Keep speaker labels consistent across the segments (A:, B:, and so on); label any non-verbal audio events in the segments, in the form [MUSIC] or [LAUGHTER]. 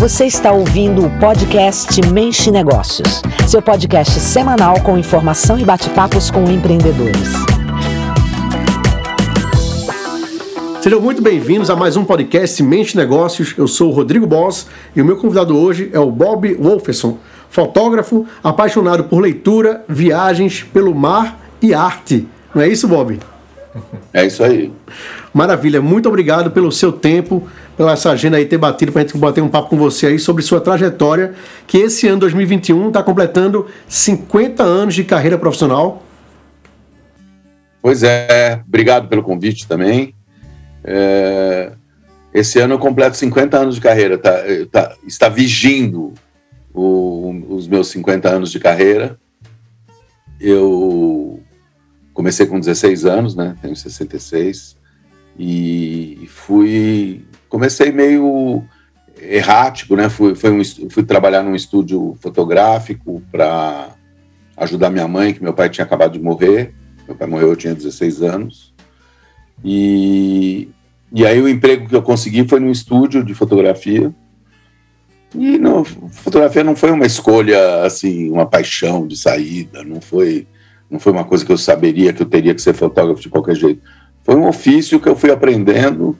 A: Você está ouvindo o podcast Mente Negócios, seu podcast semanal com informação e bate-papos com empreendedores.
B: Sejam muito bem-vindos a mais um podcast Mente Negócios. Eu sou o Rodrigo Boss e o meu convidado hoje é o Bob Wolferson, fotógrafo apaixonado por leitura, viagens pelo mar e arte. Não é isso, Bob?
C: É isso aí.
B: Maravilha, muito obrigado pelo seu tempo, pela essa agenda aí ter batido para a gente bater um papo com você aí sobre sua trajetória, que esse ano 2021 está completando 50 anos de carreira profissional.
C: Pois é, obrigado pelo convite também. É, esse ano eu completo 50 anos de carreira, tá, tá, está vigindo o, os meus 50 anos de carreira. Eu comecei com 16 anos, né? Tenho 66 e fui comecei meio errático, né? Fui, um, fui trabalhar num estúdio fotográfico para ajudar minha mãe, que meu pai tinha acabado de morrer. Meu pai morreu, eu tinha 16 anos. E, e aí o emprego que eu consegui foi num estúdio de fotografia. E não, fotografia não foi uma escolha assim, uma paixão de saída, não foi não foi uma coisa que eu saberia que eu teria que ser fotógrafo de qualquer jeito. Foi um ofício que eu fui aprendendo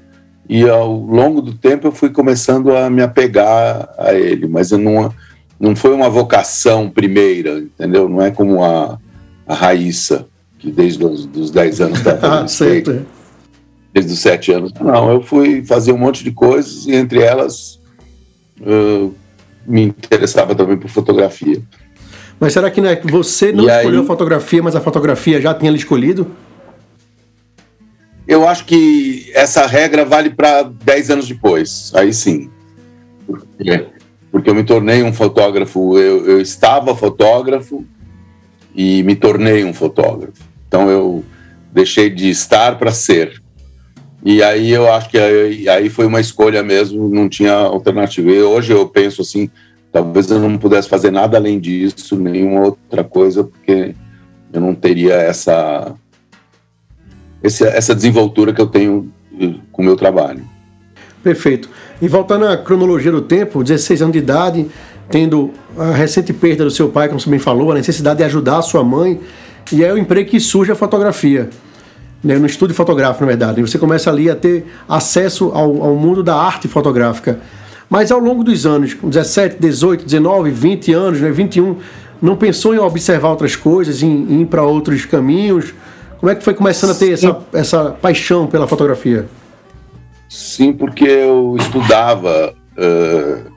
C: e ao longo do tempo eu fui começando a me apegar a ele, mas eu não não foi uma vocação primeira, entendeu? Não é como a, a Raíssa, que desde os dos 10 anos está [LAUGHS] fazendo ah, desde os 7 anos. Não, eu fui fazer um monte de coisas e entre elas uh, me interessava também por fotografia.
B: Mas será que é que você não e escolheu aí... fotografia, mas a fotografia já tinha escolhido?
C: Eu acho que essa regra vale para 10 anos depois, aí sim. Porque, porque eu me tornei um fotógrafo, eu, eu estava fotógrafo e me tornei um fotógrafo. Então eu deixei de estar para ser. E aí eu acho que aí, aí, foi uma escolha mesmo, não tinha alternativa. E hoje eu penso assim, Talvez eu não pudesse fazer nada além disso, nenhuma outra coisa, porque eu não teria essa, essa desenvoltura que eu tenho eh, com o meu trabalho.
B: Perfeito. E voltando à cronologia do tempo, 16 anos de idade, tendo a recente perda do seu pai, como você bem falou, a necessidade de ajudar a sua mãe, e é o emprego que surge a fotografia, né, no estúdio fotográfico, na verdade. E você começa ali a ter acesso ao, ao mundo da arte fotográfica. Mas ao longo dos anos, com 17, 18, 19, 20 anos, né, 21, não pensou em observar outras coisas, em, em ir para outros caminhos? Como é que foi começando a ter essa, essa paixão pela fotografia?
C: Sim, porque eu estudava, uh,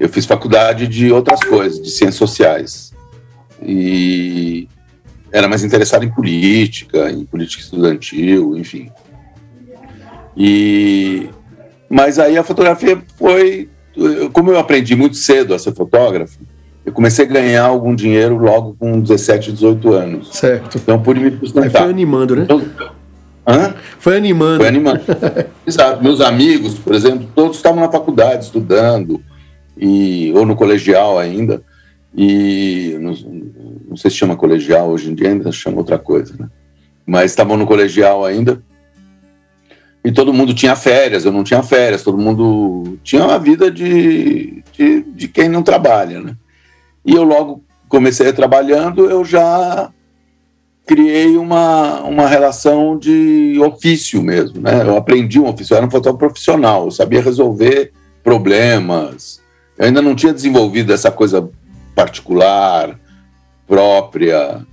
C: eu fiz faculdade de outras coisas, de ciências sociais. E era mais interessado em política, em política estudantil, enfim. E mas aí a fotografia foi como eu aprendi muito cedo a ser fotógrafo, eu comecei a ganhar algum dinheiro logo com 17, 18 anos.
B: Certo.
C: Então pude me sustentar.
B: Aí foi animando, né?
C: Então, hã?
B: Foi animando.
C: Foi animando. [LAUGHS] Exato. Meus amigos, por exemplo, todos estavam na faculdade estudando, e, ou no colegial ainda. E não, não sei se chama colegial hoje em dia, ainda chama outra coisa, né? Mas estavam no colegial ainda e todo mundo tinha férias, eu não tinha férias, todo mundo tinha uma vida de, de, de quem não trabalha, né? E eu logo comecei trabalhando, eu já criei uma, uma relação de ofício mesmo, né? Eu aprendi um ofício, eu era um fotógrafo profissional, eu sabia resolver problemas, eu ainda não tinha desenvolvido essa coisa particular, própria,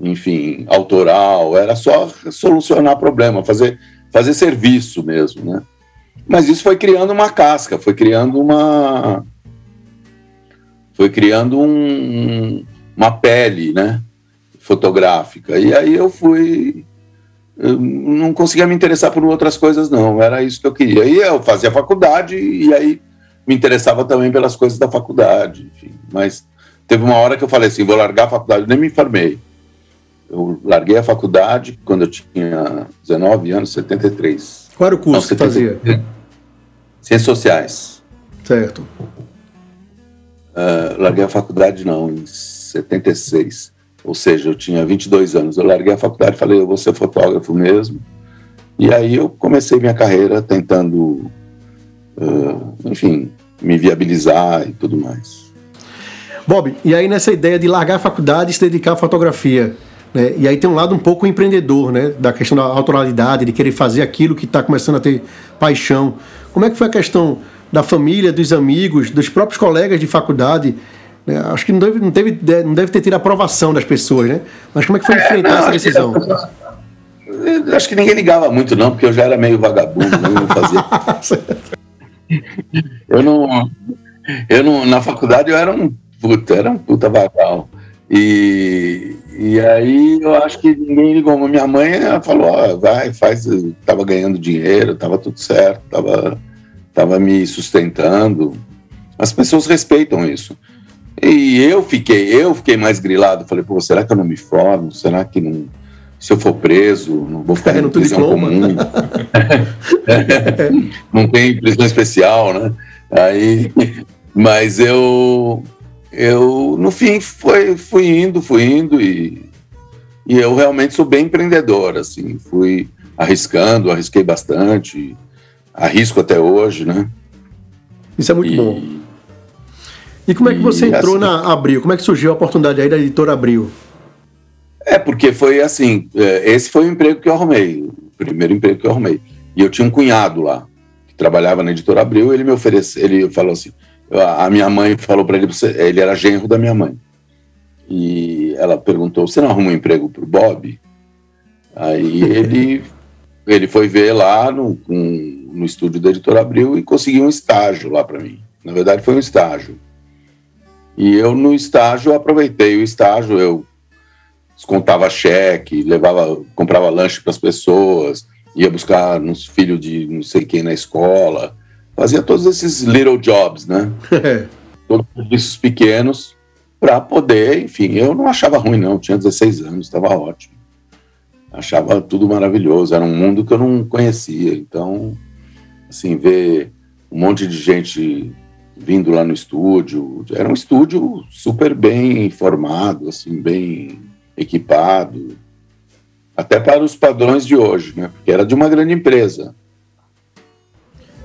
C: enfim, autoral, era só solucionar problema, fazer fazer serviço mesmo, né? Mas isso foi criando uma casca, foi criando uma foi criando um, uma pele, né, fotográfica. E aí eu fui eu não conseguia me interessar por outras coisas não, era isso que eu queria. E eu fazia faculdade e aí me interessava também pelas coisas da faculdade, enfim. Mas teve uma hora que eu falei assim, vou largar a faculdade, eu nem me informei. Eu larguei a faculdade quando eu tinha 19 anos, 73.
B: Qual era o curso Não, que fazia?
C: Ciências Sociais.
B: Certo.
C: Uh, larguei a faculdade, não, em 76. Ou seja, eu tinha 22 anos. Eu larguei a faculdade e falei, eu vou ser fotógrafo mesmo. E aí eu comecei minha carreira tentando, uh, enfim, me viabilizar e tudo mais.
B: Bob, e aí nessa ideia de largar a faculdade e se dedicar à fotografia, né? E aí tem um lado um pouco empreendedor, né? Da questão da autoralidade, de querer fazer aquilo que está começando a ter paixão. Como é que foi a questão da família, dos amigos, dos próprios colegas de faculdade? Né? Acho que não deve, não, teve, não deve ter tido aprovação das pessoas, né? Mas como é que foi enfrentar é, não, essa decisão?
C: Acho que ninguém ligava muito, não, porque eu já era meio vagabundo, eu não fazia. [LAUGHS] eu não. Eu não. Na faculdade eu era um puta, era um puta vagal. E, e aí eu acho que ninguém ligou. Minha mãe falou, ó, vai, faz, tava ganhando dinheiro, tava tudo certo, tava, tava me sustentando. As pessoas respeitam isso. E eu fiquei, eu fiquei mais grilado. Falei, pô, será que eu não me formo? Será que não, se eu for preso, não vou ficar é, em prisão comum? [LAUGHS] [LAUGHS] não tem prisão especial, né? Aí, mas eu eu, no fim, foi, fui indo, fui indo e, e eu realmente sou bem empreendedor, assim, fui arriscando, arrisquei bastante, arrisco até hoje, né?
B: Isso é muito e, bom. E como é que você entrou assim, na Abril? Como é que surgiu a oportunidade aí da editora Abril?
C: É, porque foi assim, é, esse foi o emprego que eu arrumei, o primeiro emprego que eu arrumei. E eu tinha um cunhado lá, que trabalhava na editora Abril, ele me ofereceu, ele falou assim, a minha mãe falou para ele, ele era genro da minha mãe. E ela perguntou: Você não arruma um emprego para o Bob? Aí ele, [LAUGHS] ele foi ver lá no, um, no estúdio da editora Abril e conseguiu um estágio lá para mim. Na verdade, foi um estágio. E eu, no estágio, aproveitei o estágio, eu descontava cheque, levava, comprava lanche para as pessoas, ia buscar uns filhos de não sei quem na escola fazia todos esses little jobs, né? [LAUGHS] todos os serviços pequenos para poder, enfim, eu não achava ruim não, tinha 16 anos, estava ótimo. Achava tudo maravilhoso, era um mundo que eu não conhecia, então, assim, ver um monte de gente vindo lá no estúdio, era um estúdio super bem formado, assim, bem equipado, até para os padrões de hoje, né? Porque era de uma grande empresa.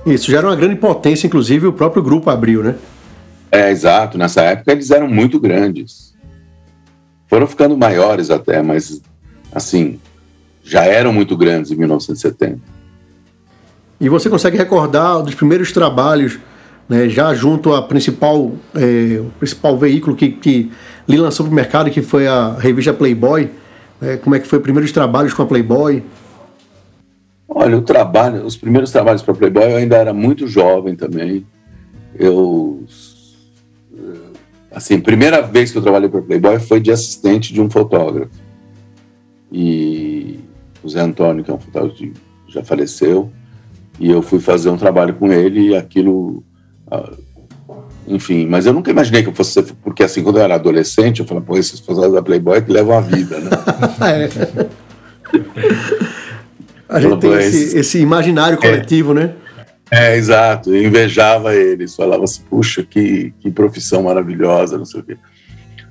B: Isso, já era uma grande potência, inclusive o próprio grupo abriu, né?
C: É, exato. Nessa época eles eram muito grandes. Foram ficando maiores até, mas, assim, já eram muito grandes em 1970.
B: E você consegue recordar dos primeiros trabalhos, né, já junto ao principal, é, o principal veículo que, que lhe lançou para o mercado, que foi a revista Playboy? Né, como é que foi os primeiros trabalhos com a Playboy?
C: Olha, o trabalho, os primeiros trabalhos para Playboy eu ainda era muito jovem também. Eu assim, primeira vez que eu trabalhei para Playboy foi de assistente de um fotógrafo. E o Zé Antônio, que é um fotógrafo que já faleceu, e eu fui fazer um trabalho com ele e aquilo ah, enfim, mas eu nunca imaginei que eu fosse ser, porque assim, quando eu era adolescente, eu falava, pô, esses fotógrafos da Playboy que levam a vida, né? [LAUGHS] [LAUGHS]
B: é. A gente tem esse, esse, imaginário coletivo, é, né?
C: É, exato. Eu invejava eles, falava assim, puxa, que, que profissão maravilhosa, não sei o quê.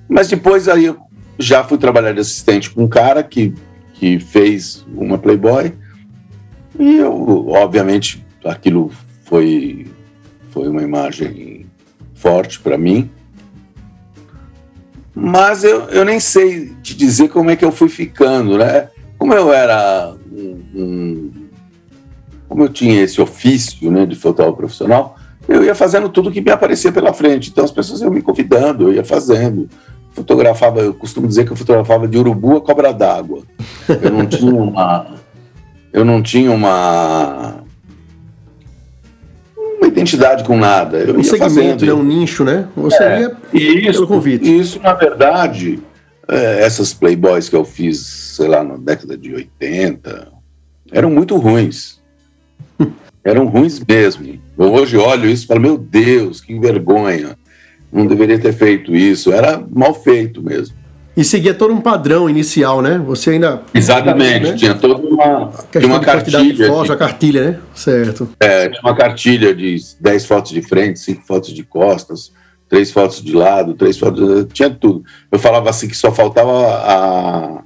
C: Mas depois aí eu já fui trabalhar de assistente com um cara que, que fez uma Playboy. E eu, obviamente, aquilo foi, foi uma imagem forte para mim. Mas eu, eu nem sei te dizer como é que eu fui ficando, né? Como eu era um, como eu tinha esse ofício né, de fotógrafo profissional, eu ia fazendo tudo que me aparecia pela frente. Então as pessoas iam me convidando, eu ia fazendo. Fotografava, eu costumo dizer que eu fotografava de urubu a cobra d'água. Eu não tinha uma. Eu não tinha uma. Uma identidade com nada. Eu um ia segmento, fazendo.
B: Né, um nicho, né? Você é, ia
C: isso, pelo convite. Isso, na verdade, é, essas playboys que eu fiz, sei lá, na década de 80, eram muito ruins. [LAUGHS] eram ruins mesmo. Eu hoje olho isso e falo, meu Deus, que vergonha. Não deveria ter feito isso. Era mal feito mesmo.
B: E seguia todo um padrão inicial, né? Você ainda.
C: Exatamente, né? tinha toda uma, tinha uma cartilha. De
B: de, a cartilha, né? Certo.
C: É, tinha uma cartilha de 10 fotos de frente, 5 fotos de costas, três fotos de lado, três fotos. Tinha tudo. Eu falava assim que só faltava a,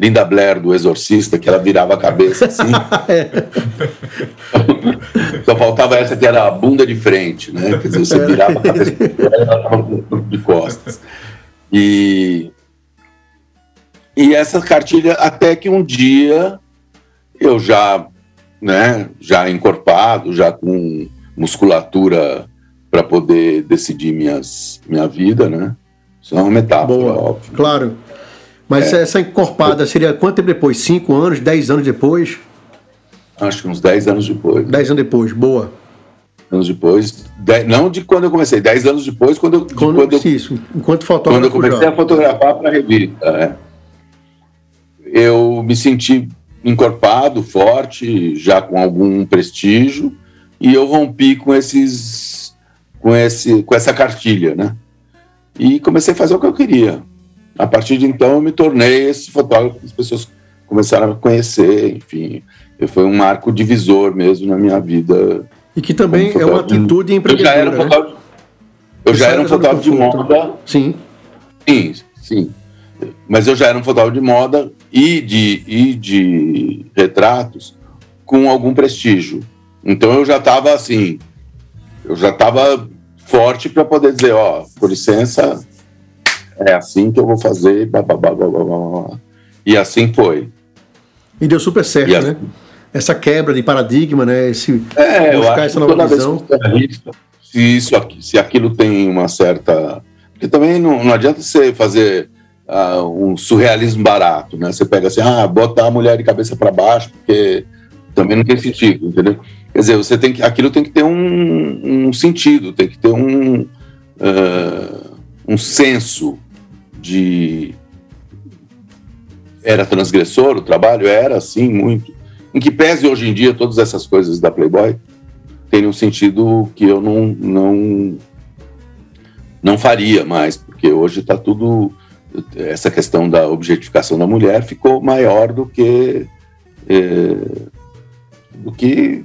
C: Linda Blair do Exorcista, que ela virava a cabeça assim. [LAUGHS] Só faltava essa que era a bunda de frente, né? Quer dizer, você virava a cabeça de costas. E, e essa cartilha, até que um dia eu já, né, já encorpado, já com musculatura para poder decidir minhas, minha vida, né? Isso é uma metáfora, Boa, óbvio.
B: Claro. Mas é. essa encorpada seria quanto tempo depois? Cinco anos, dez anos depois?
C: Acho que uns dez anos depois.
B: Dez anos depois, boa.
C: Anos depois, dez, não de quando eu comecei, dez anos depois, quando eu.
B: Quando,
C: quando eu,
B: isso, enquanto fotógrafo.
C: Quando eu comecei já. a fotografar para a revista, né? eu me senti encorpado, forte, já com algum prestígio, e eu rompi com esses, com esse, com essa cartilha, né? E comecei a fazer o que eu queria. A partir de então, eu me tornei esse fotógrafo que as pessoas começaram a conhecer, enfim, foi um marco divisor mesmo na minha vida.
B: E que também é uma atitude empreendedora.
C: Eu já era um né? fotógrafo, eu já era um fotógrafo de moda.
B: Sim.
C: Sim, sim. Mas eu já era um fotógrafo de moda e de, e de retratos com algum prestígio. Então eu já estava assim, eu já estava forte para poder dizer, ó, por licença, é assim que eu vou fazer, blá, blá, blá, blá, blá, blá. e assim foi.
B: E deu super certo, assim, né? Essa quebra de paradigma, né? Esse,
C: é, buscar essa nova visão. se, isso, se aquilo tem uma certa... Porque também não, não adianta você fazer uh, um surrealismo barato, né? Você pega assim, ah, botar a mulher de cabeça para baixo, porque também não tem sentido, entendeu? Quer dizer, você tem que, aquilo tem que ter um, um sentido, tem que ter um, uh, um senso de. Era transgressor o trabalho? Era, sim, muito. Em que pese hoje em dia todas essas coisas da Playboy tem um sentido que eu não, não, não faria mais, porque hoje está tudo. Essa questão da objetificação da mulher ficou maior do que. É, do que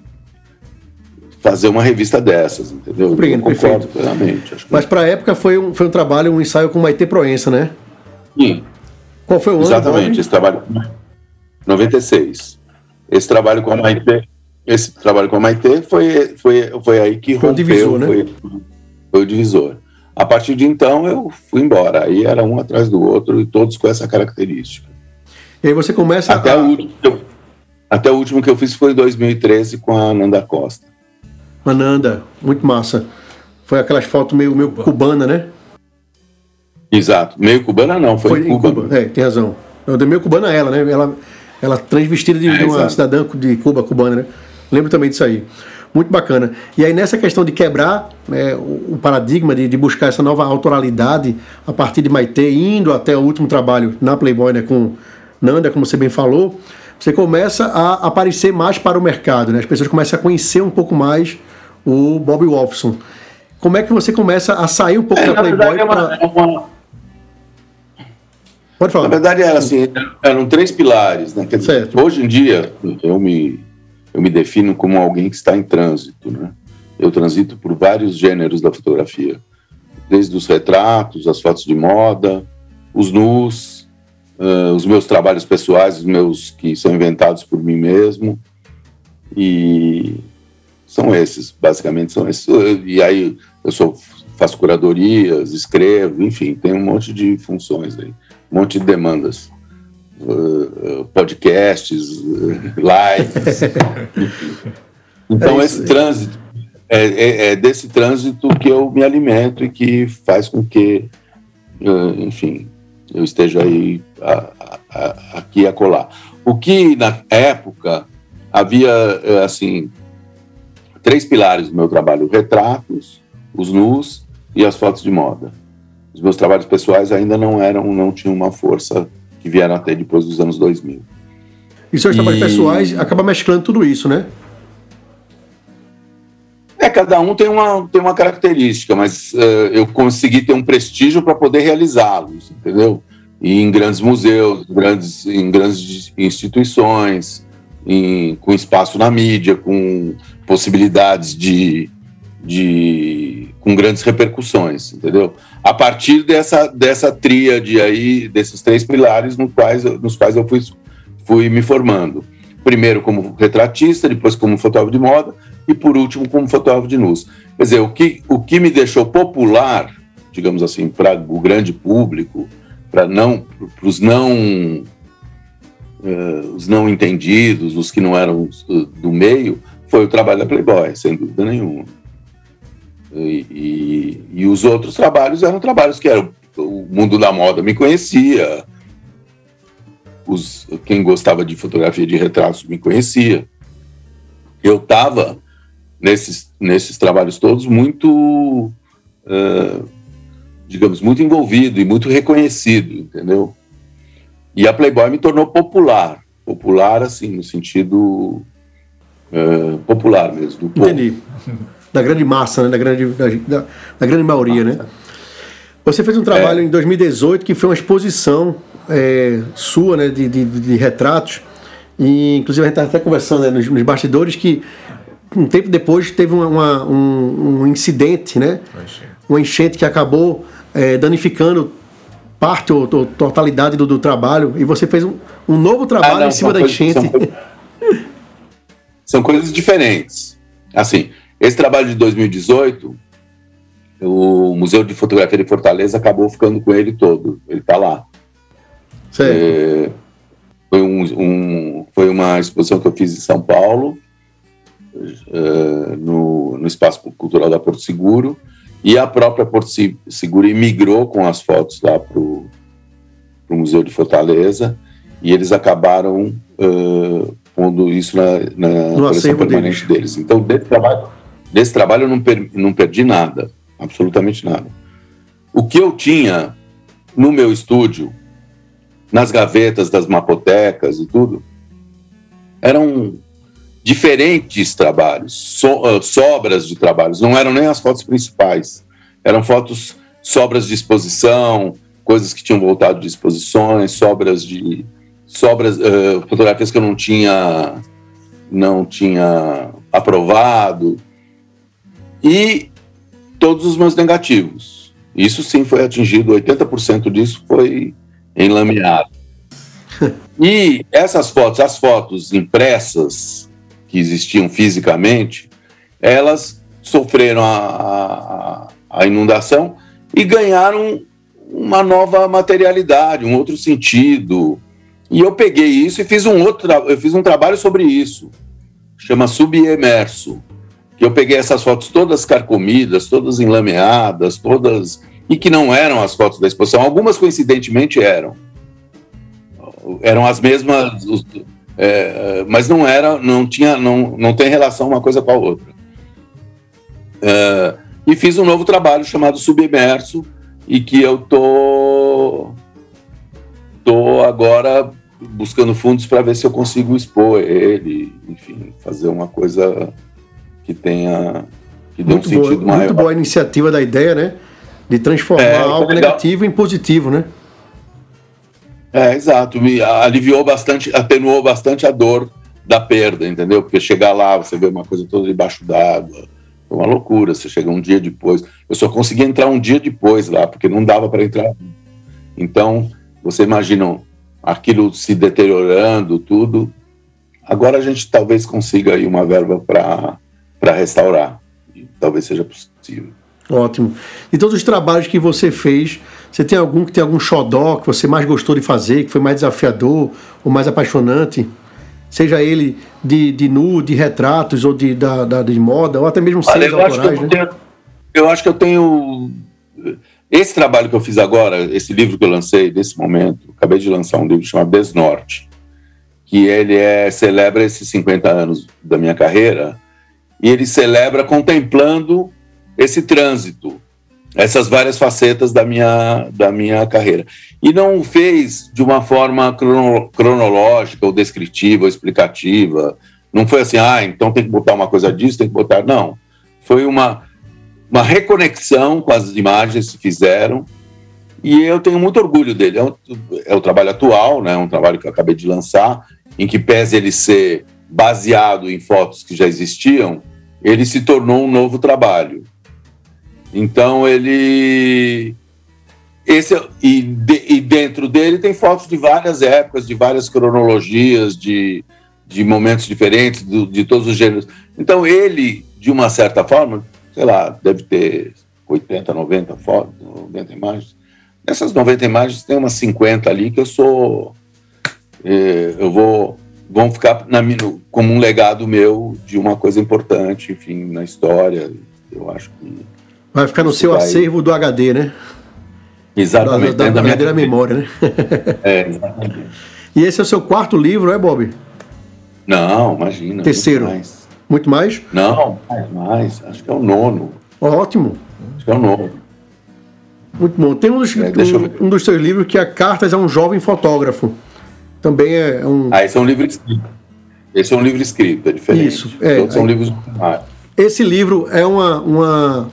C: fazer uma revista dessas, entendeu?
B: Compreendo, perfeito. Plenamente, Mas para a época foi um, foi um trabalho, um ensaio com Maite Proença, né?
C: Sim.
B: Qual foi o ano?
C: Exatamente, esse trabalho. 96. Esse trabalho com a Maite, esse trabalho com a Maite foi, foi, foi aí que
B: foi rompeu, divisor, né?
C: foi, foi o divisor. A partir de então eu fui embora. Aí era um atrás do outro e todos com essa característica.
B: E aí você começa
C: até a... o último, até o último que eu fiz foi em 2013 com a Nanda Costa.
B: Ananda, muito massa. Foi aquelas fotos meio, meio cubana, né?
C: Exato. Meio cubana não, foi, foi em Cuba.
B: Cuba. É, tem razão. Dei meio cubana ela, né? Ela, ela transvestida de, é, de uma exato. cidadã de Cuba, cubana, né? Lembro também disso aí. Muito bacana. E aí nessa questão de quebrar né, o, o, paradigma, de, de, buscar essa nova autoralidade a partir de Maite, indo até o último trabalho na Playboy, né? Com Nanda, como você bem falou, você começa a aparecer mais para o mercado, né? As pessoas começam a conhecer um pouco mais o Bob Wolfson. Como é que você começa a sair um pouco é, da Playboy para... É uma...
C: Pode falar. Na verdade era assim, eram três pilares, né? Quer dizer, hoje em dia eu me eu me defino como alguém que está em trânsito, né? Eu transito por vários gêneros da fotografia, desde os retratos, as fotos de moda, os nus, uh, os meus trabalhos pessoais, os meus que são inventados por mim mesmo, e são esses, basicamente são esses. E aí eu sou, faço curadorias, escrevo, enfim, tem um monte de funções aí, um monte de demandas. Uh, podcasts, lives, enfim. [LAUGHS] Então, é esse trânsito, é, é, é, desse trânsito que eu me alimento e que faz com que, uh, enfim, eu esteja aí a, a, a, aqui a colar. O que na época havia, assim, três pilares do meu trabalho: retratos, os nus e as fotos de moda. Os meus trabalhos pessoais ainda não eram, não tinham uma força que vieram até depois dos anos 2000.
B: E seus e... trabalhos pessoais acaba mesclando tudo isso, né?
C: É, cada um tem uma, tem uma característica, mas uh, eu consegui ter um prestígio para poder realizá-los, entendeu? E em grandes museus, grandes, em grandes instituições, em, com espaço na mídia, com possibilidades de, de com grandes repercussões, entendeu? A partir dessa, dessa tríade aí, desses três pilares nos quais, nos quais eu fui, fui me formando. Primeiro como retratista, depois como fotógrafo de moda e por último como fotógrafo de nus. Quer dizer, o que, o que me deixou popular, digamos assim, para o grande público, para não, para os não, uh, os não entendidos, os que não eram do meio, foi o trabalho da Playboy, sem dúvida nenhuma. E, e, e, os outros trabalhos eram trabalhos que eram, o mundo da moda me conhecia, os, quem gostava de fotografia de retratos me conhecia. Eu estava nesses, nesses trabalhos todos muito, uh, digamos, muito envolvido e muito reconhecido, entendeu? E a Playboy me tornou popular, popular assim, no sentido uh, popular mesmo. Do
B: povo. Entendi da grande massa, né? da, grande, da, da grande maioria, né? Você fez um trabalho é. em 2018 que foi uma exposição é, sua, né, de, de, de, retratos. E, inclusive, a gente estava até conversando né, nos, nos, bastidores que um tempo depois teve uma, uma, um, um, incidente, né? Uma enchente que acabou é, danificando parte ou, ou totalidade do, do, trabalho. E você fez um, um novo trabalho ah, não, em cima da enchente.
C: São, são coisas diferentes. Assim, esse trabalho de 2018, o Museu de Fotografia de Fortaleza acabou ficando com ele todo. Ele está lá. É, foi, um, um, foi uma exposição que eu fiz em São Paulo, é, no, no Espaço Cultural da Porto Seguro, e a própria Porto Seguro migrou com as fotos lá para o Museu de Fortaleza, e eles acabaram uh, pondo isso na, na coleção permanente deles. deles. Então, desse trabalho, Desse trabalho eu não, per, não perdi nada, absolutamente nada. O que eu tinha no meu estúdio, nas gavetas das mapotecas e tudo, eram diferentes trabalhos, so, uh, sobras de trabalhos, não eram nem as fotos principais, eram fotos, sobras de exposição, coisas que tinham voltado de exposições, sobras de sobras, uh, fotografias que eu não tinha não tinha aprovado, e todos os meus negativos. Isso sim foi atingido, 80% disso foi enlameado. [LAUGHS] e essas fotos, as fotos impressas que existiam fisicamente, elas sofreram a, a, a inundação e ganharam uma nova materialidade, um outro sentido. E eu peguei isso e fiz um outro, eu fiz um trabalho sobre isso, chama Subemerso que eu peguei essas fotos todas carcomidas, todas enlameadas, todas. e que não eram as fotos da exposição. Algumas, coincidentemente, eram. Eram as mesmas, é, mas não era, não tinha, não, não tem relação uma coisa com a outra. É, e fiz um novo trabalho chamado Submerso, e que eu tô, tô agora buscando fundos para ver se eu consigo expor ele, enfim, fazer uma coisa que tenha que dê muito um sentido boa,
B: maior. Muito boa a iniciativa da ideia, né? De transformar é, algo negativo em positivo, né?
C: É, exato. Me aliviou bastante, atenuou bastante a dor da perda, entendeu? Porque chegar lá, você vê uma coisa toda debaixo d'água, é uma loucura. Você chega um dia depois. Eu só consegui entrar um dia depois lá, porque não dava para entrar. Então, você imagina aquilo se deteriorando, tudo. Agora a gente talvez consiga aí uma verba para restaurar. E talvez seja possível.
B: Ótimo. De todos os trabalhos que você fez, você tem algum que tem algum xodó que você mais gostou de fazer, que foi mais desafiador ou mais apaixonante? Seja ele de, de nu, de retratos ou de, da, da de moda, ou até mesmo seres autorais, né?
C: Tenho, eu acho que eu tenho... Esse trabalho que eu fiz agora, esse livro que eu lancei, nesse momento, acabei de lançar um livro chamado Desnorte, que ele é, celebra esses 50 anos da minha carreira, e ele celebra contemplando esse trânsito, essas várias facetas da minha, da minha carreira. E não o fez de uma forma crono, cronológica, ou descritiva, ou explicativa. Não foi assim, ah, então tem que botar uma coisa disso, tem que botar. Não. Foi uma, uma reconexão com as imagens que fizeram. E eu tenho muito orgulho dele. É, um, é o trabalho atual, né? um trabalho que eu acabei de lançar, em que pese ele ser baseado em fotos que já existiam, ele se tornou um novo trabalho. Então ele esse e, de, e, dentro dele tem fotos de várias épocas, de várias cronologias, de, de momentos diferentes, do, de todos os gêneros. Então ele, de uma certa forma, sei lá, deve ter 80, 90 fotos, 90 imagens. Nessas 90 imagens tem umas 50 ali que eu sou. Eh, eu vou. Vão ficar na, como um legado meu de uma coisa importante, enfim, na história. Eu acho que.
B: Vai ficar no seu vai... acervo do HD, né?
C: Exatamente.
B: Da, da, da verdadeira memória, né?
C: é, exatamente.
B: E esse é o seu quarto livro, é, Bob?
C: Não, imagina.
B: Terceiro. Muito mais? Muito mais?
C: Não, mais, mais. Acho que é o nono.
B: Ótimo.
C: Acho que é o nono.
B: Muito bom. Tem um dos, é, um, um, dos seus livros que é Cartas a um Jovem Fotógrafo. Também é um.
C: Ah, esse é um livro escrito. Esse é um livro escrito, é diferente.
B: Isso. É,
C: Todos são livros.
B: Esse livro é uma, uma,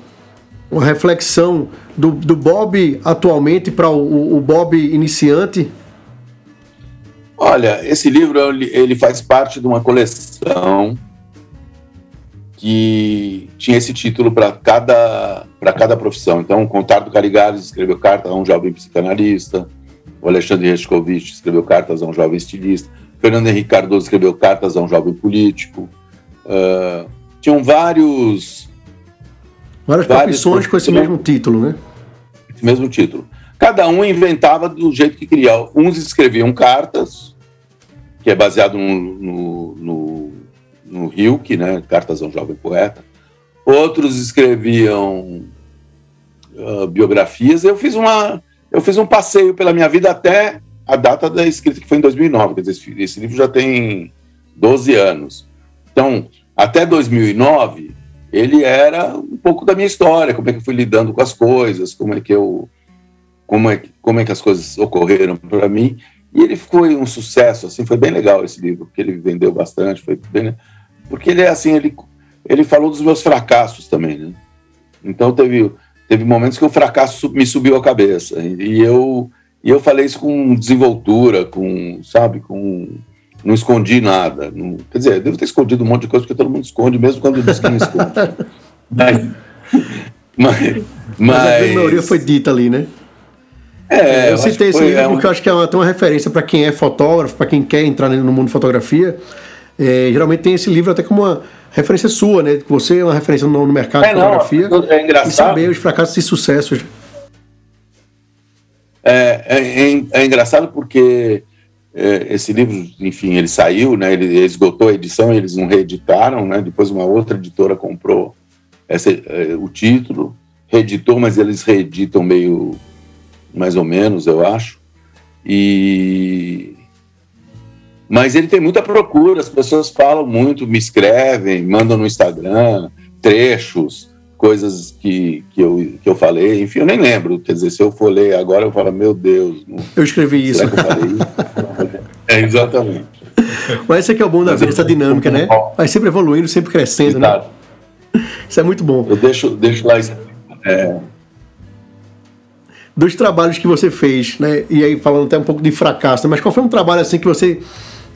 B: uma reflexão do, do Bob atualmente para o, o Bob iniciante?
C: Olha, esse livro ele faz parte de uma coleção que tinha esse título para cada, cada profissão. Então, o Contardo Carigares escreveu carta a um jovem psicanalista, o Alexandre Rescovich escreveu cartas a um jovem estilista, Fernando Henrique Cardoso escreveu cartas a um jovem político. Uh, tinham vários.
B: Várias, várias profissões com esse mesmo título, né?
C: Esse mesmo título. Cada um inventava do jeito que queria. Uns escreviam cartas, que é baseado no, no, no no Hilke, né, Cartas a um Jovem Poeta. Outros escreviam uh, biografias. Eu fiz, uma, eu fiz um passeio pela minha vida até a data da escrita, que foi em 2009. Quer dizer, esse, esse livro já tem 12 anos. Então, até 2009, ele era um pouco da minha história, como é que eu fui lidando com as coisas, como é que eu como é, como é que as coisas ocorreram para mim. E ele foi um sucesso, assim, foi bem legal esse livro, porque ele vendeu bastante, foi bem, porque ele é assim, ele, ele falou dos meus fracassos também, né? Então teve, teve momentos que o fracasso me subiu a cabeça e eu e eu falei isso com desenvoltura, com, sabe, com não escondi nada. Não, quer dizer, devo ter escondido um monte de coisa porque todo mundo esconde, mesmo quando diz que não esconde. [LAUGHS] mas, mas, mas,
B: a maioria foi dita ali, né? É, eu, citei esse livro é porque um... eu acho que é uma, tem uma referência para quem é fotógrafo, para quem quer entrar no mundo de fotografia. É, geralmente tem esse livro até como uma referência sua, né? Você é uma referência no, no mercado é, de fotografia. Não, é engraçado. E saber os fracassos e sucessos.
C: É, é, é, é engraçado porque esse livro, enfim, ele saiu, né? Ele esgotou a edição, eles não reeditaram, né? Depois uma outra editora comprou essa, é, o título, reeditou, mas eles reeditam meio mais ou menos, eu acho. E mas ele tem muita procura, as pessoas falam muito, me escrevem, mandam no Instagram trechos, coisas que, que, eu, que eu falei, enfim, eu nem lembro. Quer dizer, se eu for ler agora, eu falo, meu Deus. Não,
B: eu escrevi isso. Eu isso? [LAUGHS]
C: é, exatamente. [LAUGHS]
B: Mas esse aqui é o bom da vida, essa dinâmica, né? Vai sempre evoluindo, sempre crescendo, né? Exato. né? Isso é muito bom.
C: Eu deixo, deixo lá isso. É,
B: dos trabalhos que você fez, né? E aí falando até um pouco de fracasso, mas qual foi um trabalho assim que você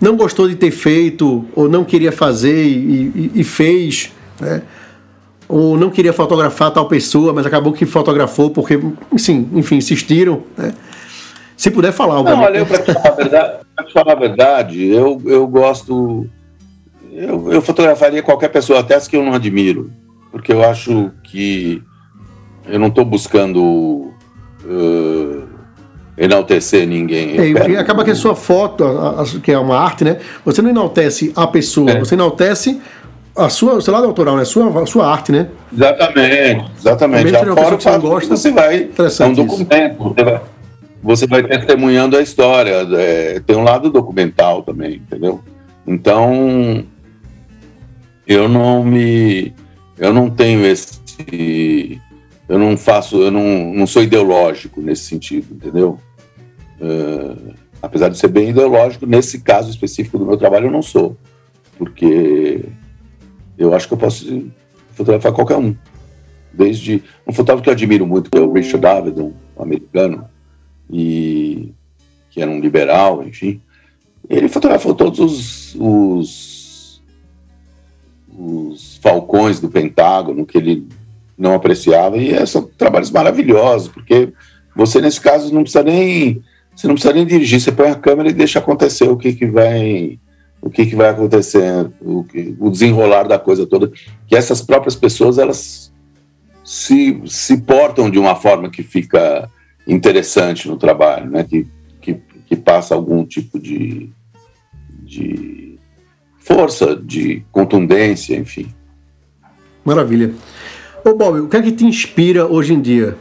B: não gostou de ter feito, ou não queria fazer e, e, e fez, né? ou não queria fotografar tal pessoa, mas acabou que fotografou porque, sim, enfim, insistiram. Né? Se puder falar,
C: Não, olha, para te falar a verdade, te falar a verdade eu, eu gosto. Eu, eu fotografaria qualquer pessoa, até as que eu não admiro, porque eu acho que eu não estou buscando. Uh, enaltecer ninguém.
B: É, e acaba que a sua foto, a, a, que é uma arte, né? Você não enaltece a pessoa, é. você enaltece a sua, o seu lado autoral, né? A sua, a sua arte, né?
C: Exatamente, exatamente. Mesmo a fora, que você gosta, você vai. É um documento. Você vai, você vai testemunhando a história. É, tem um lado documental também, entendeu? Então, eu não me. Eu não tenho esse. Eu não faço. Eu não, não sou ideológico nesse sentido, entendeu? Uh, apesar de ser bem ideológico, nesse caso específico do meu trabalho eu não sou, porque eu acho que eu posso fotografar qualquer um. Desde um fotógrafo que eu admiro muito, que é o Richard Avedon, um americano, e que era um liberal, enfim. Ele fotografou todos os, os, os falcões do Pentágono, que ele não apreciava. E são trabalhos maravilhosos, porque você, nesse caso, não precisa nem. Você não precisa nem dirigir, você põe a câmera e deixa acontecer o que, que vai o que, que vai acontecer, o, que, o desenrolar da coisa toda, que essas próprias pessoas elas se, se portam de uma forma que fica interessante no trabalho, né? que, que, que passa algum tipo de, de força, de contundência, enfim.
B: Maravilha. Ô Bob, o que é que te inspira hoje em dia?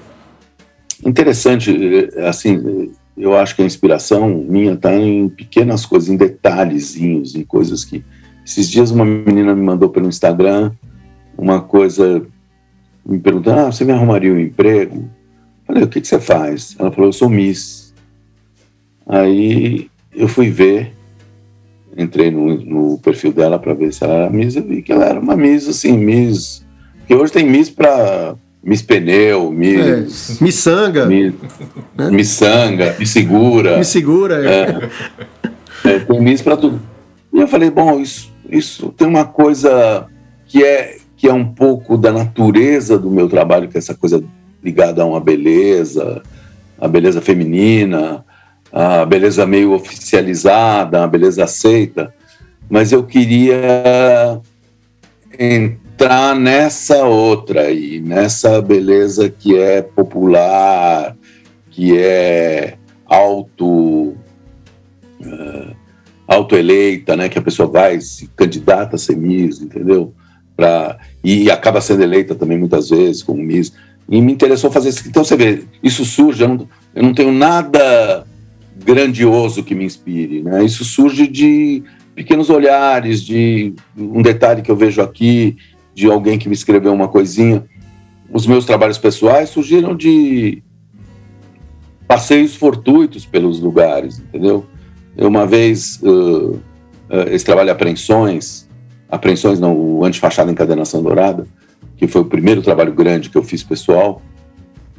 C: Interessante, assim, eu acho que a inspiração minha está em pequenas coisas, em detalhezinhos, em coisas que. Esses dias uma menina me mandou pelo Instagram uma coisa, me perguntando: ah, você me arrumaria um emprego? Falei: o que, que você faz? Ela falou: eu sou Miss. Aí eu fui ver, entrei no, no perfil dela para ver se ela era Miss, eu vi que ela era uma Miss, assim, Miss. Porque hoje tem Miss para Miss Pneu, Miss.
B: É, Missanga.
C: Miss, né? Missanga, Me Segura.
B: Me Segura, é.
C: é. é tem Miss para tudo. E eu falei, bom, isso, isso tem uma coisa que é, que é um pouco da natureza do meu trabalho, que é essa coisa ligada a uma beleza, a beleza feminina, a beleza meio oficializada, a beleza aceita. Mas eu queria entrar nessa outra aí, nessa beleza que é popular, que é auto uh, autoeleita, né, que a pessoa vai se candidata a ser Miss, entendeu? Pra, e acaba sendo eleita também muitas vezes como Miss. E me interessou fazer isso. Então você vê, isso surge, eu não, eu não tenho nada grandioso que me inspire, né? Isso surge de pequenos olhares, de um detalhe que eu vejo aqui, de alguém que me escreveu uma coisinha. Os meus trabalhos pessoais surgiram de passeios fortuitos pelos lugares, entendeu? Eu uma vez, uh, uh, esse trabalho de apreensões, apreensões não, o Antifachada Encadenação Dourada, que foi o primeiro trabalho grande que eu fiz pessoal,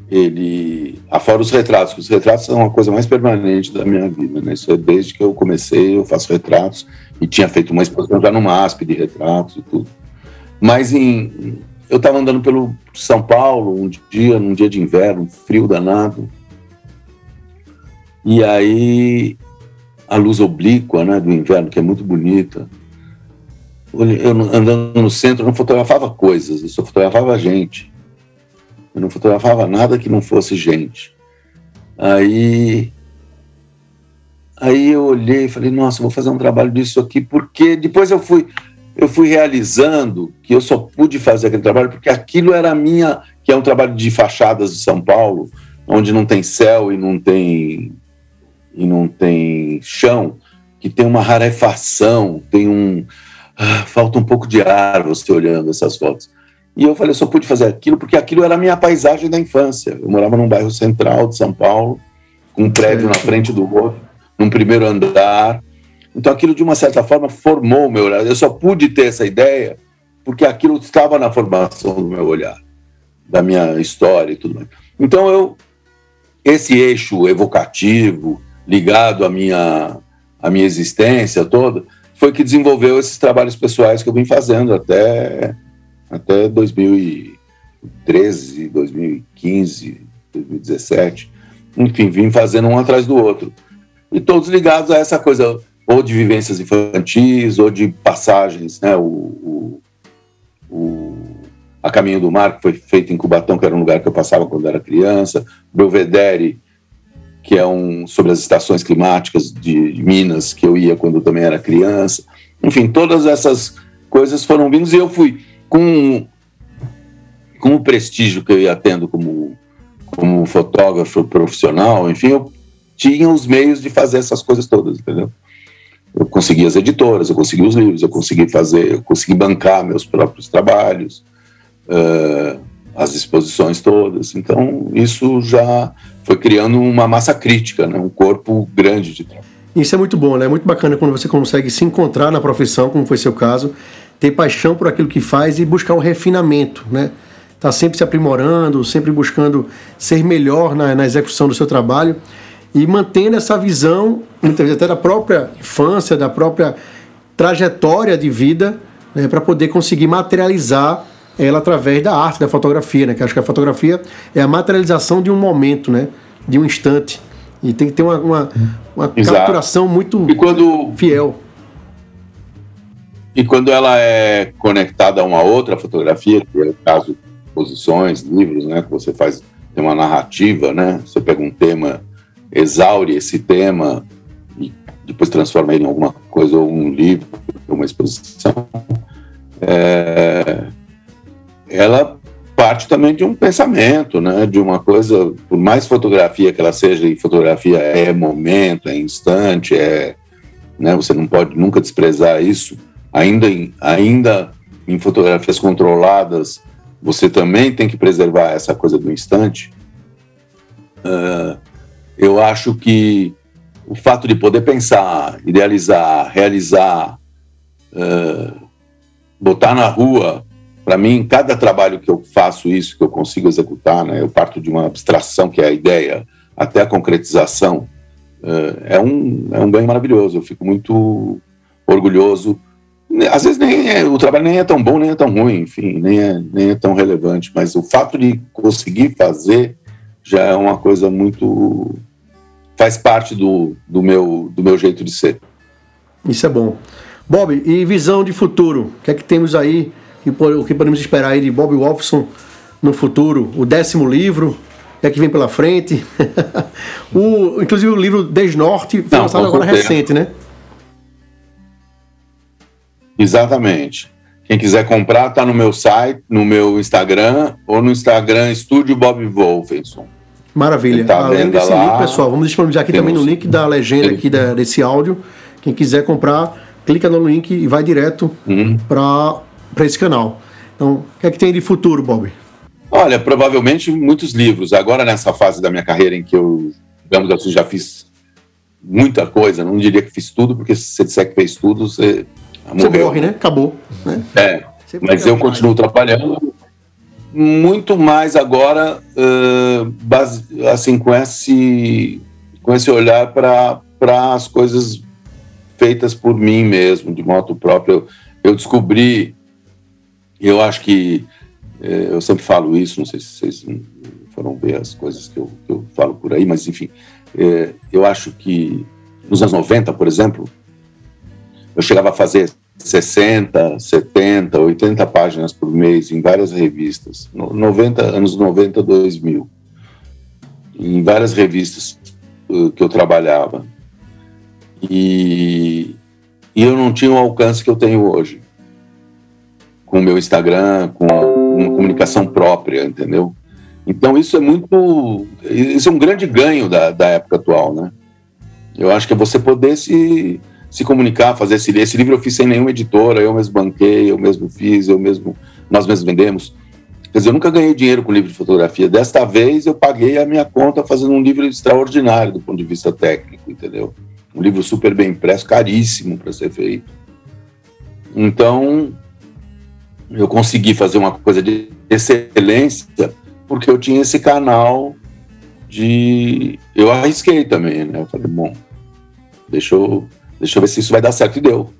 C: ele, afora os retratos, os retratos são uma coisa mais permanente da minha vida, né? Isso é desde que eu comecei, eu faço retratos, e tinha feito uma exposição já no MASP de retratos e tudo. Mas em, eu estava andando pelo São Paulo um dia, num dia de inverno, frio danado. E aí a luz oblíqua né, do inverno, que é muito bonita. Eu andando no centro, eu não fotografava coisas, eu só fotografava gente. Eu não fotografava nada que não fosse gente. Aí, aí eu olhei e falei, nossa, vou fazer um trabalho disso aqui, porque depois eu fui, eu fui realizando que eu só pude fazer aquele trabalho porque aquilo era minha, que é um trabalho de fachadas de São Paulo, onde não tem céu e não tem e não tem chão, que tem uma rarefação, tem um ah, falta um pouco de ar você olhando essas fotos. E eu falei, eu só pude fazer aquilo porque aquilo era a minha paisagem da infância. Eu morava num bairro central de São Paulo, com um prédio na frente do outro, num primeiro andar, então aquilo, de uma certa forma, formou o meu olhar. Eu só pude ter essa ideia porque aquilo estava na formação do meu olhar, da minha história e tudo mais. Então eu, esse eixo evocativo, ligado à minha, à minha existência toda, foi que desenvolveu esses trabalhos pessoais que eu vim fazendo até, até 2013, 2015, 2017. Enfim, vim fazendo um atrás do outro. E todos ligados a essa coisa ou de vivências infantis, ou de passagens, né? O, o, o, a Caminho do Mar, que foi feito em Cubatão, que era um lugar que eu passava quando era criança, Belvedere, que é um sobre as estações climáticas de Minas, que eu ia quando também era criança. Enfim, todas essas coisas foram vindas e eu fui com, com o prestígio que eu ia tendo como, como fotógrafo profissional, enfim, eu tinha os meios de fazer essas coisas todas, entendeu? eu consegui as editoras, eu consegui os livros, eu consegui fazer, eu consegui bancar meus próprios trabalhos, uh, as exposições todas. Então, isso já foi criando uma massa crítica, né? um corpo grande de trabalho.
B: Isso é muito bom, né? É muito bacana quando você consegue se encontrar na profissão, como foi seu caso, ter paixão por aquilo que faz e buscar o refinamento, né? Tá sempre se aprimorando, sempre buscando ser melhor na, na execução do seu trabalho e mantendo essa visão, muitas vezes até da própria infância, da própria trajetória de vida, né, para poder conseguir materializar ela através da arte, da fotografia, né? Que acho que a fotografia é a materialização de um momento, né? De um instante. E tem que ter uma, uma, uma capturação muito
C: e quando,
B: fiel.
C: E quando ela é conectada a uma outra fotografia, que é o caso de posições, livros, né? Que você faz, tem uma narrativa, né? Você pega um tema, exaure esse tema e depois transforma ele em alguma coisa, ou um livro, uma exposição. É, ela parte também de um pensamento, né? De uma coisa, por mais fotografia que ela seja, e fotografia é momento, é instante, é, né? Você não pode nunca desprezar isso. Ainda em, ainda em fotografias controladas, você também tem que preservar essa coisa do instante. Uh, eu acho que o fato de poder pensar, idealizar, realizar, uh, botar na rua para mim, cada trabalho que eu faço isso, que eu consigo executar, né, eu parto de uma abstração que é a ideia até a concretização, uh, é, um, é um ganho maravilhoso. Eu fico muito orgulhoso. Às vezes nem é, o trabalho nem é tão bom, nem é tão ruim, enfim, nem é, nem é tão relevante, mas o fato de conseguir fazer já é uma coisa muito. faz parte do, do, meu, do meu jeito de ser.
B: Isso é bom. Bob, e visão de futuro? O que é que temos aí? O que podemos esperar aí de Bob Wolfson no futuro? O décimo livro, é que vem pela frente? [LAUGHS] o, inclusive o livro Desnorte foi Não, lançado agora recente, né?
C: Exatamente. Quem quiser comprar, tá no meu site, no meu Instagram ou no Instagram Estúdio Bob Wolfenson.
B: Maravilha. Tá Além desse lá, link, pessoal, vamos disponibilizar aqui também no link da legenda aqui da, desse áudio. Quem quiser comprar, clica no link e vai direto uhum. para para esse canal. Então, o que é que tem de futuro, Bob?
C: Olha, provavelmente muitos livros. Agora, nessa fase da minha carreira em que eu, digamos assim, já fiz muita coisa, não diria que fiz tudo, porque se você disser que fez tudo, você.
B: Você morre, né? Acabou. Né?
C: É, mas eu continuo trabalhando muito mais agora, uh, base, assim, com esse, com esse olhar para as coisas feitas por mim mesmo, de moto próprio. Eu, eu descobri eu acho que, é, eu sempre falo isso, não sei se vocês foram ver as coisas que eu, que eu falo por aí, mas enfim, é, eu acho que nos anos 90, por exemplo, eu chegava a fazer 60, 70, 80 páginas por mês em várias revistas, 90, anos 90, 2000, em várias revistas uh, que eu trabalhava. E, e eu não tinha o alcance que eu tenho hoje com o meu Instagram, com uma comunicação própria, entendeu? Então isso é muito, isso é um grande ganho da, da época atual, né? Eu acho que é você poder se, se comunicar, fazer esse, esse livro eu fiz sem nenhuma editora, eu mesmo banquei, eu mesmo fiz, eu mesmo, nós mesmos vendemos. Quer dizer, eu nunca ganhei dinheiro com livro de fotografia. Desta vez eu paguei a minha conta fazendo um livro extraordinário do ponto de vista técnico, entendeu? Um livro super bem impresso, caríssimo para ser feito. Então, eu consegui fazer uma coisa de excelência porque eu tinha esse canal de. Eu arrisquei também, né? Eu falei, bom, deixa eu, deixa eu ver se isso vai dar certo e deu.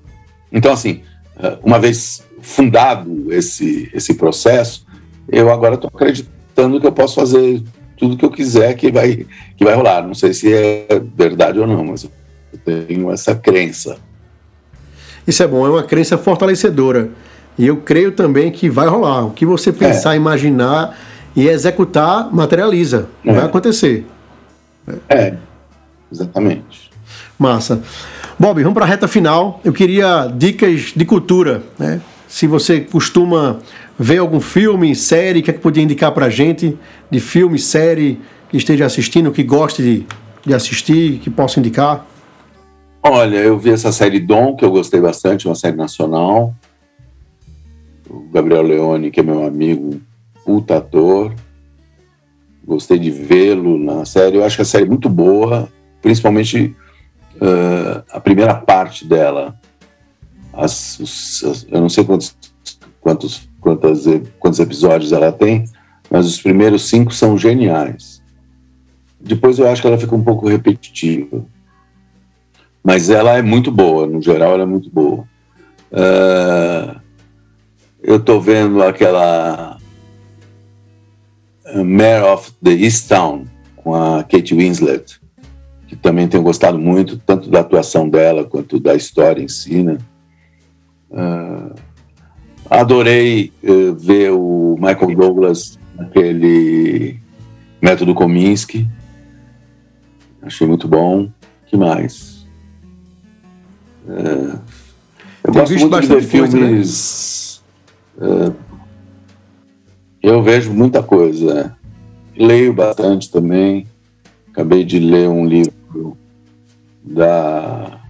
C: Então, assim, eh, uma vez fundado esse, esse processo, eu agora estou acreditando que eu posso fazer tudo que eu quiser que vai, que vai rolar. Não sei se é verdade ou não, mas eu tenho essa crença.
B: Isso é bom, é uma crença fortalecedora. E eu creio também que vai rolar. O que você pensar, é. imaginar e executar, materializa. É. Vai acontecer.
C: É, exatamente.
B: Massa. Bob, vamos para a reta final. Eu queria dicas de cultura. Né? Se você costuma ver algum filme, série, que é que podia indicar para a gente de filme, série que esteja assistindo, que goste de, de assistir, que possa indicar?
C: Olha, eu vi essa série Dom, que eu gostei bastante, uma série nacional o Gabriel Leone, que é meu amigo, puta ator. Gostei de vê-lo na série. Eu acho que a série é muito boa, principalmente uh, a primeira parte dela. As, os, as, eu não sei quantos, quantos, quantos, episódios ela tem, mas os primeiros cinco são geniais. Depois eu acho que ela fica um pouco repetitiva. Mas ela é muito boa, no geral ela é muito boa. Uh, eu tô vendo aquela Mayor of the East Town com a Kate Winslet, que também tenho gostado muito, tanto da atuação dela quanto da história em si, né? Uh, adorei uh, ver o Michael Douglas naquele Método Kominsky. Achei muito bom. que mais? Uh, eu Tem gosto muito de ver filmes. Né? eu vejo muita coisa. Leio bastante também. Acabei de ler um livro da,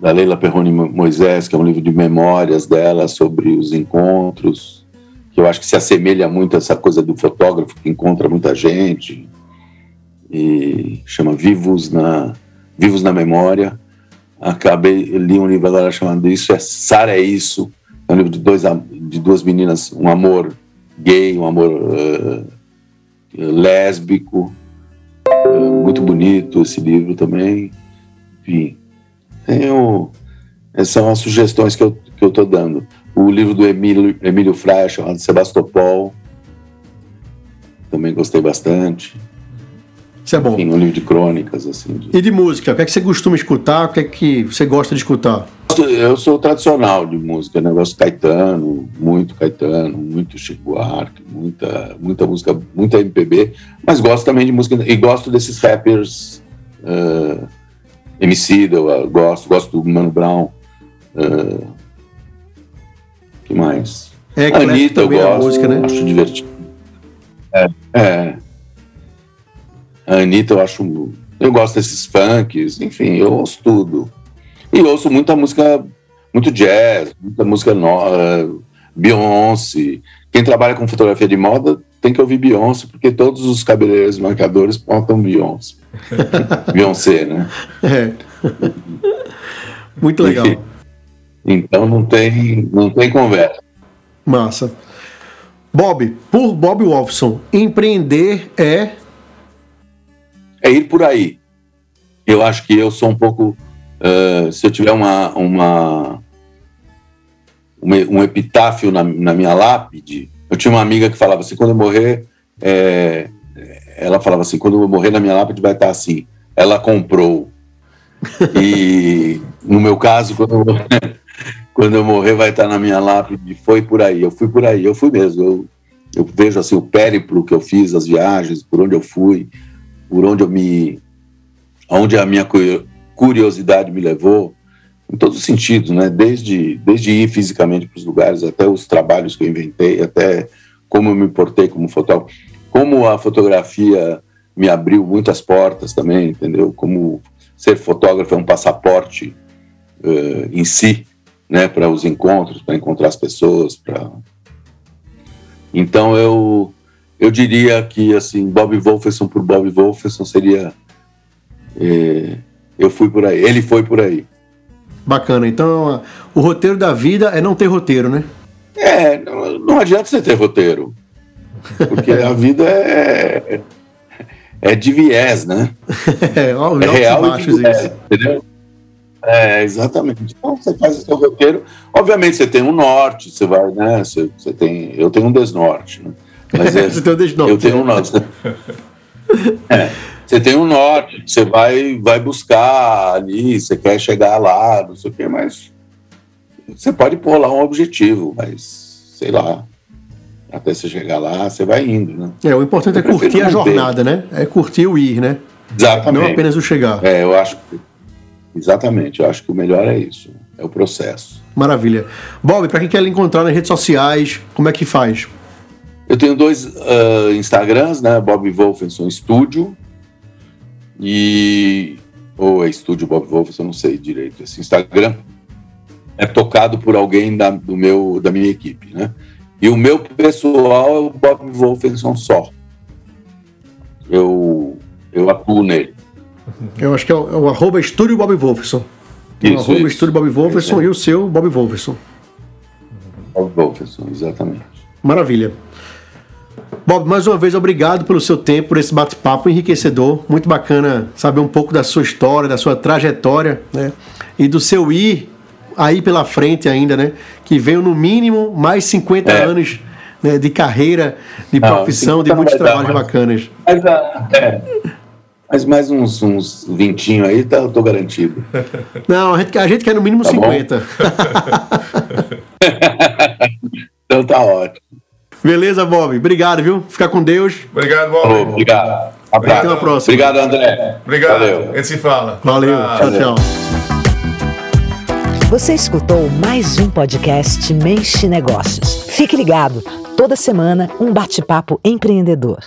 C: da Leila Perrone Moisés, que é um livro de memórias dela sobre os encontros, que eu acho que se assemelha muito a essa coisa do fotógrafo que encontra muita gente, e chama Vivos na, Vivos na Memória. Acabei, li um livro agora chamado Isso é Sara é Isso, um livro de, dois, de duas meninas, um amor gay, um amor uh, lésbico, uh, muito bonito esse livro também. Enfim, tenho, são as sugestões que eu que eu estou dando. O livro do Emílio, Emílio Fraia, chamado Sebastopol, também gostei bastante.
B: Isso é bom.
C: Enfim, um livro de crônicas, assim. De...
B: E de música? O que é que você costuma escutar? O que é que você gosta de escutar?
C: Eu sou tradicional de música, negócio né? Caetano, muito Caetano, muito Chico Buarque, muita, muita música, muita MPB, mas gosto também de música, e gosto desses rappers, uh, MC, eu gosto, gosto do Mano Brown, uh, que mais?
B: É, Anitta eu gosto, música, né?
C: acho divertido. É, é. A Anitta eu acho, eu gosto desses funks, enfim, eu ouço tudo. E ouço muita música, muito jazz, muita música nova, Beyoncé. Quem trabalha com fotografia de moda tem que ouvir Beyoncé, porque todos os cabeleireiros marcadores pontam Beyoncé. [LAUGHS] Beyoncé, né?
B: É. Muito legal.
C: Então não tem, não tem conversa.
B: Massa. Bob, por Bob Wolfson, empreender é.
C: É ir por aí. Eu acho que eu sou um pouco Uh, se eu tiver uma, uma, um epitáfio na, na, minha lápide, eu tinha uma amiga que falava assim, quando eu morrer, é, ela falava assim, quando eu morrer na minha lápide vai estar assim, ela comprou. e no meu caso, quando eu, [LAUGHS] quando eu morrer vai estar na minha lápide, foi por aí, eu fui por aí, eu fui mesmo, eu, eu vejo assim o périplo que eu fiz, as viagens, por onde eu fui, por onde eu me, onde a minha curiosidade me levou, em todos os sentidos, né? Desde, desde ir fisicamente para os lugares, até os trabalhos que eu inventei, até como eu me portei como fotógrafo, como a fotografia me abriu muitas portas também, entendeu? Como ser fotógrafo é um passaporte uh, em si, né? Para os encontros, para encontrar as pessoas, para então eu eu diria que assim Bob Wolferson por Bob Wolferson seria eh, eu fui por aí, ele foi por aí.
B: Bacana. Então, o roteiro da vida é não ter roteiro, né?
C: É, não, não adianta você ter roteiro. Porque [LAUGHS] a vida é, é de viés, né? [LAUGHS]
B: é, ó, é real e de viés, isso. entendeu?
C: É, exatamente. Então você faz o seu roteiro. Obviamente você tem um norte, você vai, né? Você, você tem, eu tenho um desnorte, né?
B: Mas é, [LAUGHS] você tem um desnorte.
C: Eu tenho um norte. [LAUGHS] é. Você tem um norte, você vai, vai buscar ali, você quer chegar lá, não sei o quê, mas você pode pôr lá um objetivo, mas sei lá, até você chegar lá, você vai indo, né?
B: É, o importante é curtir a jornada, né? É curtir o ir, né?
C: Exatamente.
B: Não apenas o chegar.
C: É, eu acho que, exatamente, eu acho que o melhor é isso, é o processo.
B: Maravilha. Bob, para quem quer lhe encontrar nas redes sociais, como é que faz?
C: Eu tenho dois uh, Instagrams, né? Bob Wolfenson Studio e ou é estúdio Bob Wolf, eu não sei direito. Esse Instagram é tocado por alguém da, do meu, da minha equipe, né? E o meu pessoal é o Bob Wolfenson só. Eu, eu atuo nele.
B: Eu acho que é o, é o arroba estúdio Bob Wolfson. Isso, o arroba isso. estúdio Bob Wolfson e o seu Bob Wolfson.
C: Bob Wolfson, exatamente.
B: Maravilha. Bob, mais uma vez, obrigado pelo seu tempo, por esse bate-papo enriquecedor. Muito bacana saber um pouco da sua história, da sua trajetória, né? E do seu ir aí pela frente ainda, né? Que venham no mínimo mais 50 é. anos né, de carreira, de profissão, de muitos trabalhos dar, bacanas.
C: Mas, é, mas mais uns, uns 20 aí, tá, eu tô garantido.
B: Não, a gente, a gente quer no mínimo tá 50. [LAUGHS]
C: então tá ótimo.
B: Beleza, Bob. Obrigado, viu? Fica com Deus.
D: Obrigado, Bob.
C: Falou, obrigado.
B: Abraço. Até a próxima.
C: Obrigado, André.
D: Obrigado. Valeu. A gente se fala.
B: Valeu. Tchau, tchau.
A: Você escutou mais um podcast Mente Negócios. Fique ligado. Toda semana, um bate-papo empreendedor.